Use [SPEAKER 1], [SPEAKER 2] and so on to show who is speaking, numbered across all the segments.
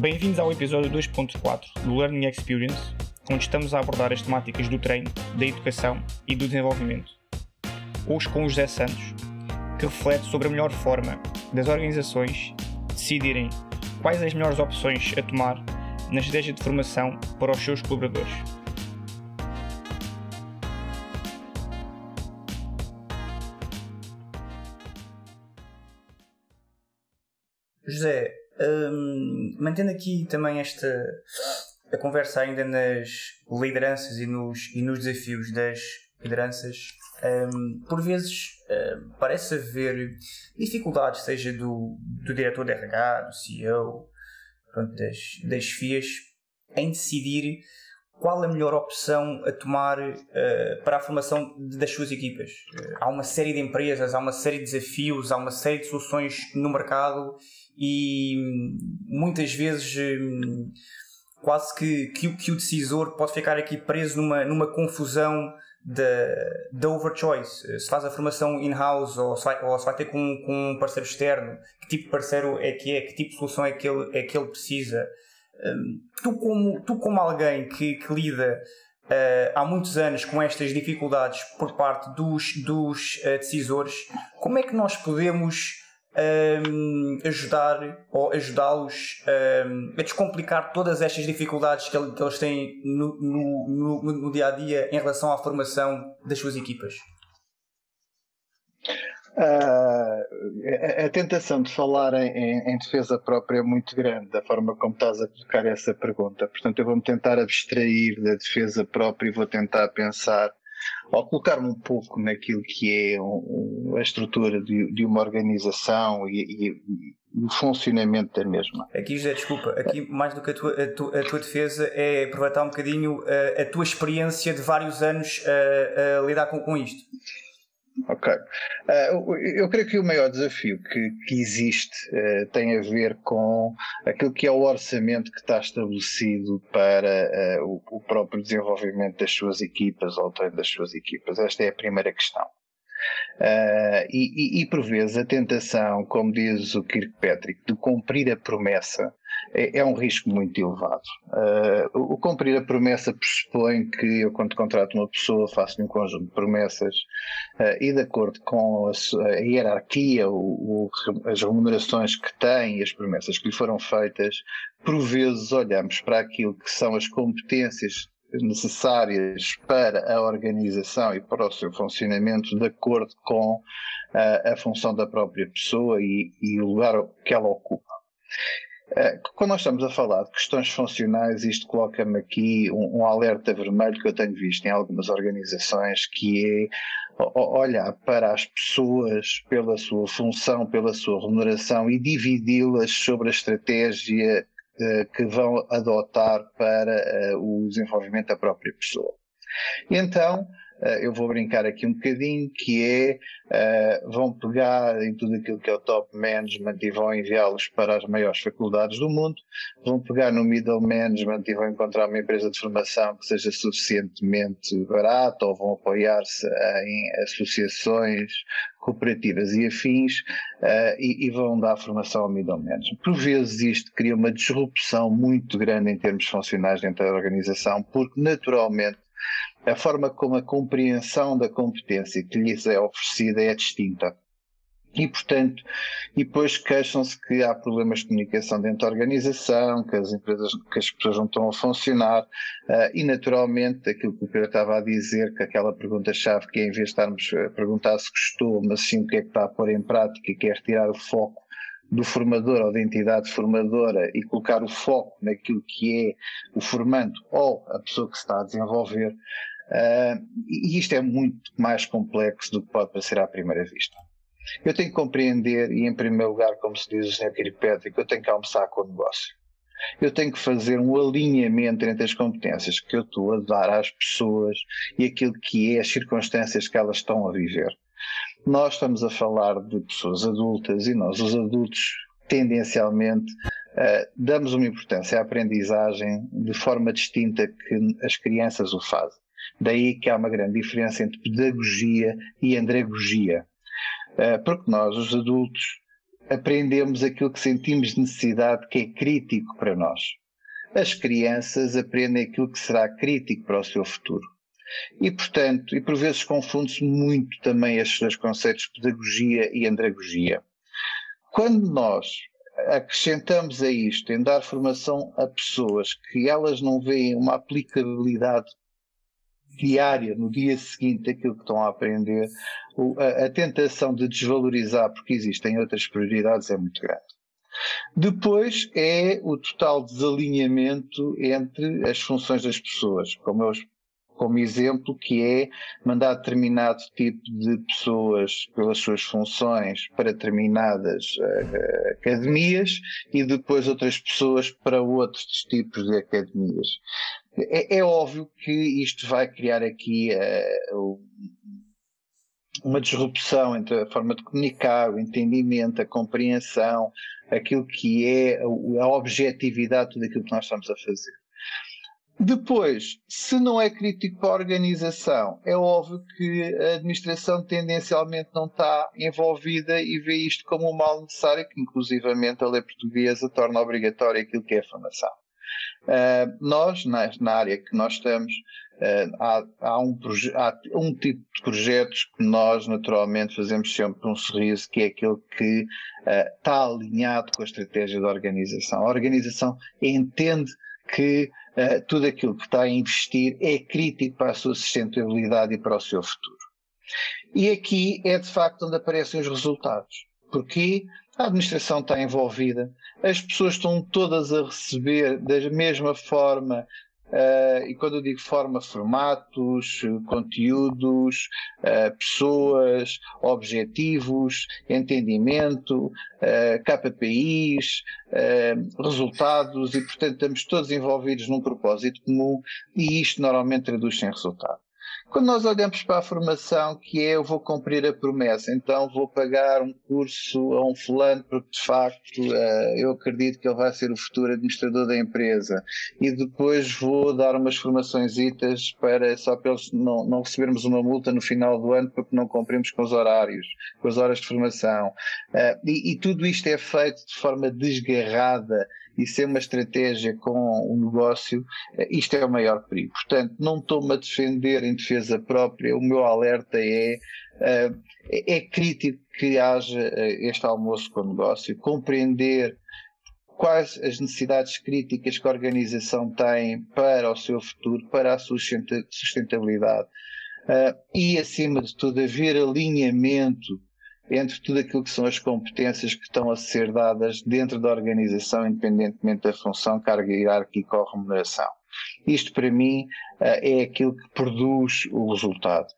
[SPEAKER 1] Bem-vindos ao episódio 2.4 do Learning Experience, onde estamos a abordar as temáticas do treino, da educação e do desenvolvimento. Hoje com o José Santos, que reflete sobre a melhor forma das organizações decidirem quais as melhores opções a tomar na estratégia de formação para os seus colaboradores. José, hum, mantendo aqui também esta a conversa ainda nas lideranças e nos, e nos desafios das lideranças, hum, por vezes hum, parece haver dificuldades, seja do, do diretor de RH, do CEO, pronto, das, das FIAs, em decidir qual a melhor opção a tomar uh, para a formação das suas equipas. Uh, há uma série de empresas, há uma série de desafios, há uma série de soluções no mercado e muitas vezes um, quase que, que, que, o decisor pode ficar aqui preso numa, numa confusão da overchoice. Se faz a formação in-house ou, se vai, ou se vai ter com, com um parceiro externo, que tipo de parceiro é que é, que tipo de solução é que ele, é que ele precisa. Um, tu, como, tu, como alguém que, que lida uh, há muitos anos com estas dificuldades por parte dos, dos uh, decisores, como é que nós podemos um, ajudar ou ajudá-los um, a descomplicar todas estas dificuldades que, eles têm no, no, no, no, dia a dia em relação à formação das suas equipas?
[SPEAKER 2] Uh, a, a, tentação de falar em, em, defesa própria é muito grande, da forma como estás a colocar essa pergunta. Portanto, eu vou-me tentar abstrair da defesa própria e vou tentar pensar ou colocar-me um pouco naquilo que é um, a estrutura de, de, uma organização e, e, o funcionamento da mesma.
[SPEAKER 1] Aqui, José, desculpa, aqui mais do que a tua, a tua, a tua defesa é aproveitar um bocadinho a, eh, a, tua experiência de vários anos a, a lidar com, com isto.
[SPEAKER 2] Ok. Uh, eu creio que o maior desafio que, que existe uh, tem a ver com aquilo que é o orçamento que está estabelecido para uh, o, o, próprio desenvolvimento das suas equipas ou das suas equipas. Esta é a primeira questão. E, e, e, por vezes a tentação, como diz o Kirkpatrick, de cumprir a promessa é, é um risco muito elevado. Uh, o, cumprir a promessa pressupõe que eu, quando contrato uma pessoa, faço-lhe um conjunto de promessas uh, e, de acordo com a, a hierarquia, o, o, as remunerações que tem e as promessas que lhe foram feitas, por vezes olhamos para aquilo que são as competências necessárias para a organização e para o seu funcionamento de acordo com uh, a função da própria pessoa e, e o lugar que ela ocupa. Eh, quando nós estamos a falar de questões funcionais, isto coloca-me aqui um, um, alerta vermelho que eu tenho visto em algumas organizações, que é olhar para as pessoas pela sua função, pela sua remuneração e dividi-las sobre a estratégia uh, que vão adotar para uh, o desenvolvimento da própria pessoa. Então, eh, eu vou brincar aqui um bocadinho, que é, uh, vão pegar em tudo aquilo que é o top management e vão enviá-los para as maiores faculdades do mundo, vão pegar no middle management e vão encontrar uma empresa de formação que seja suficientemente barata ou vão apoiar-se em associações cooperativas e afins uh, e, e, vão dar formação ao middle management. Por vezes isto cria uma disrupção muito grande em termos funcionais dentro da organização, porque naturalmente a forma como a compreensão da competência que lhes é oferecida é distinta. E, portanto, e depois queixam-se que há problemas de comunicação dentro da organização, que as empresas, que as pessoas não estão a funcionar, uh, e naturalmente aquilo que o Pedro estava a dizer, que aquela pergunta-chave que é em vez de estarmos a perguntar se gostou, mas sim o que é que está a pôr em prática, que é retirar o foco do formador ou da entidade formadora e colocar o foco naquilo que é o formando ou a pessoa que se está a desenvolver, Uh, e isto é muito mais complexo do que pode parecer à primeira vista. Eu tenho que compreender, e em primeiro lugar, como se diz o Sr. Kiripétrico, eu tenho que almoçar com o negócio. Eu tenho que fazer um alinhamento entre as competências que eu estou a dar às pessoas e aquilo que é as circunstâncias que elas estão a viver. Nós estamos a falar de pessoas adultas e nós, os adultos, tendencialmente, uh, damos uma importância à aprendizagem de forma distinta que as crianças o fazem. Daí que há uma grande diferença entre pedagogia e andragogia. Eh, porque nós, os adultos, aprendemos aquilo que sentimos necessidade que é crítico para nós. As crianças aprendem aquilo que será crítico para o seu futuro. E, portanto, e por vezes confunde-se muito também estes dois conceitos, pedagogia e andragogia. Quando nós acrescentamos a isto em dar formação a pessoas que elas não veem uma aplicabilidade diária, no dia seguinte, daquilo que estão a aprender, a, a tentação de desvalorizar porque existem outras prioridades é muito grande. Depois é o total desalinhamento entre as funções das pessoas, como eu como exemplo, que é mandar determinado tipo de pessoas pelas suas funções para determinadas uh, academias e depois outras pessoas para outros tipos de academias. É, é óbvio que isto vai criar aqui uh, uma disrupção entre a forma de comunicar, o entendimento, a compreensão, aquilo que é a objetividade de tudo aquilo que nós estamos a fazer. Depois, se não é crítico para a organização, é óbvio que a administração tendencialmente não está envolvida e vê isto como um mal necessário, que inclusivamente a lei portuguesa torna obrigatória aquilo que é a formação. Uh, nós, na, na, área que nós estamos, uh, há, há, um há, um tipo de projetos que nós naturalmente fazemos sempre um sorriso, que é aquele que uh, está alinhado com a estratégia da organização. A organização entende que tudo aquilo que está a investir é crítico para a sua sustentabilidade e para o seu futuro. E aqui é de facto onde aparecem os resultados. Porque a administração está envolvida, as pessoas estão todas a receber da mesma forma Uh, e quando eu digo forma, formatos, conteúdos, uh, pessoas, objetivos, entendimento, uh, KPIs, resultados, e portanto estamos todos envolvidos num propósito comum e isto normalmente traduz-se em resultado. Quando nós olhamos para a formação, que é eu vou cumprir a promessa, então vou pagar um curso a um fulano, porque de facto uh, eu acredito que ele vai ser o futuro administrador da empresa, e depois vou dar umas formações para só para eles não, não recebermos uma multa no final do ano porque não cumprimos com os horários, com as horas de formação. Uh, e, e tudo isto é feito de forma desgarrada e ser uma estratégia com o negócio, eh, isto é o maior perigo. Portanto, não estou-me a defender em defesa própria, o meu alerta é, eh, é crítico que haja eh, este almoço com o negócio, compreender quais as necessidades críticas que a organização tem para o seu futuro, para a sua sustentabilidade. e, acima de tudo, haver alinhamento entre tudo aquilo que são as competências que estão a ser dadas dentro da organização, independentemente da função, carga hierárquica ou remuneração. Isto, para mim, eh, é aquilo que produz o resultado.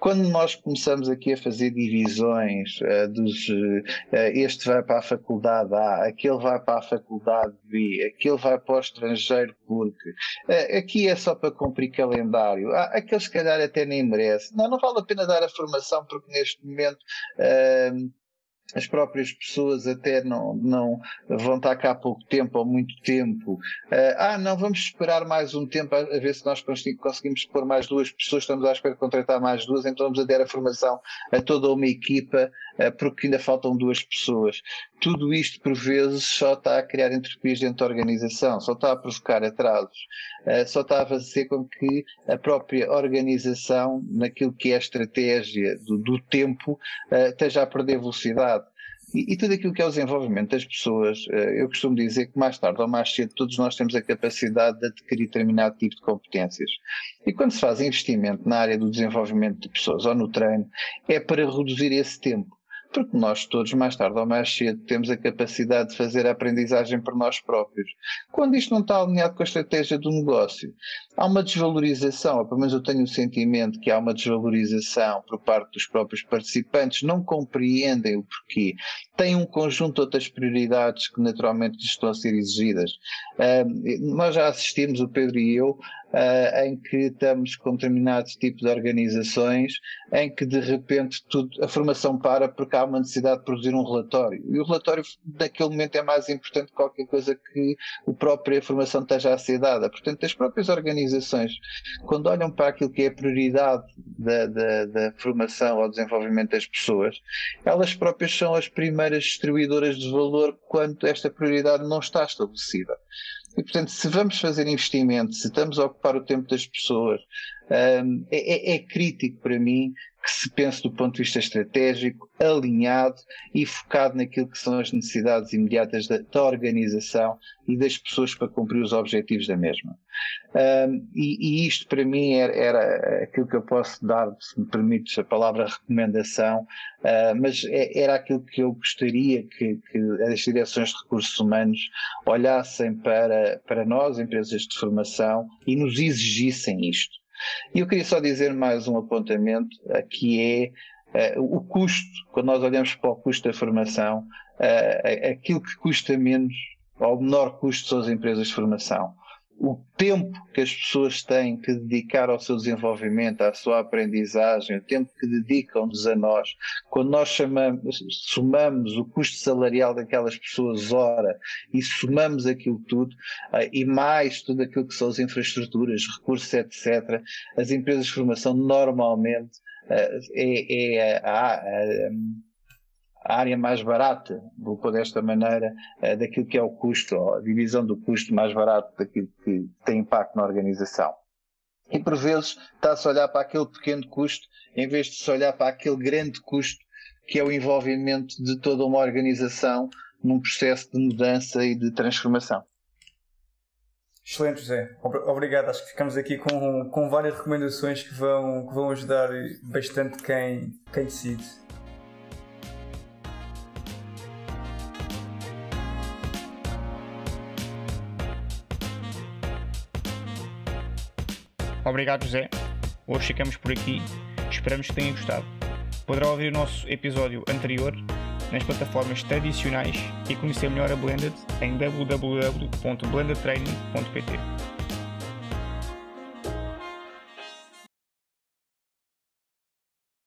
[SPEAKER 2] Quando nós começamos aqui a fazer divisões uh, dos uh, este vai para a faculdade A, aquele vai para a faculdade B, aquele vai para o estrangeiro porque uh, aqui é só para cumprir calendário, ah, aquele se calhar até nem merece. Não, não vale a pena dar a formação porque neste momento as próprias pessoas até não, não vão estar cá há pouco tempo ou muito tempo. Uh, ah, não, vamos esperar mais um tempo a, a ver se nós conseguimos pôr mais duas pessoas, estamos à espera de contratar mais duas, então vamos a dar a formação a toda uma equipa, porque ainda faltam duas pessoas. Tudo isto, por vezes, só está a criar entropias dentro da organização, só está a provocar atrasos, uh, só está a fazer com que a própria organização, naquilo que é a estratégia do, do tempo, esteja a perder velocidade e, e, tudo aquilo que é o desenvolvimento das pessoas, eu costumo dizer que mais tarde ou mais cedo todos nós temos a capacidade de adquirir determinado tipo de competências. E quando se faz investimento na área do desenvolvimento de pessoas ou no treino, é para reduzir esse tempo porque nós todos, mais tarde ou mais cedo, temos a capacidade de fazer a aprendizagem por nós próprios. Quando isto não está alinhado com a estratégia do negócio, há uma desvalorização, ou pelo menos eu tenho o sentimento que há uma desvalorização por parte dos próprios participantes, não compreendem o porquê, têm um conjunto de outras prioridades que naturalmente estão a ser exigidas. Uh, nós já assistimos, o Pedro e eu, uh, em que estamos com determinados tipos de organizações em que de repente tudo, a formação para porque há uma necessidade de produzir um relatório. E o relatório naquele momento é mais importante que qualquer coisa que a própria formação esteja a ser dada. Portanto, as próprias organizações, quando olham para aquilo que é a prioridade da, da, da formação ou desenvolvimento das pessoas, elas próprias são as primeiras distribuidoras de valor quando esta prioridade não está estabelecida. E, portanto, se vamos fazer investimento, se estamos a ocupar o tempo das pessoas, um, é, é, é crítico para mim que se pense do ponto de vista estratégico, alinhado e focado naquilo que são as necessidades imediatas da, da organização e das pessoas para cumprir os objetivos da mesma. Um, e, e, isto para mim era, era, aquilo que eu posso dar, se me permites a palavra recomendação, uh, mas é, era aquilo que eu gostaria que, que, as direções de recursos humanos olhassem para, para nós, empresas de formação, e nos exigissem isto. E eu queria só dizer mais um apontamento, eh, que é uh, o custo, quando nós olhamos para o custo da formação, uh, aquilo que custa menos, ou menor custo são as empresas de formação o tempo que as pessoas têm que dedicar ao seu desenvolvimento, à sua aprendizagem, o tempo que dedicam-nos a nós, quando nós chamamos, somamos o custo salarial daquelas pessoas hora e somamos aquilo tudo, uh, e mais tudo aquilo que são as infraestruturas, recursos, etc., as empresas de formação normalmente uh, é, é a, a, a a área mais barata, vou pôr desta maneira, eh, daquilo que é o custo, a divisão do custo mais barato daquilo que tem impacto na organização. E por vezes está-se a olhar para aquele pequeno custo em vez de se olhar para aquele grande custo que é o envolvimento de toda uma organização num processo de mudança e de transformação.
[SPEAKER 1] Excelente, José. Obrigado. Acho que ficamos aqui com, com várias recomendações que vão, que vão ajudar bastante quem, quem decide. Obrigado, José. Hoje ficamos por aqui. Esperamos que tenha gostado. Poderá ouvir o nosso episódio anterior nas plataformas tradicionais e conhecer melhor a Blended em www.blendedtraining.pt.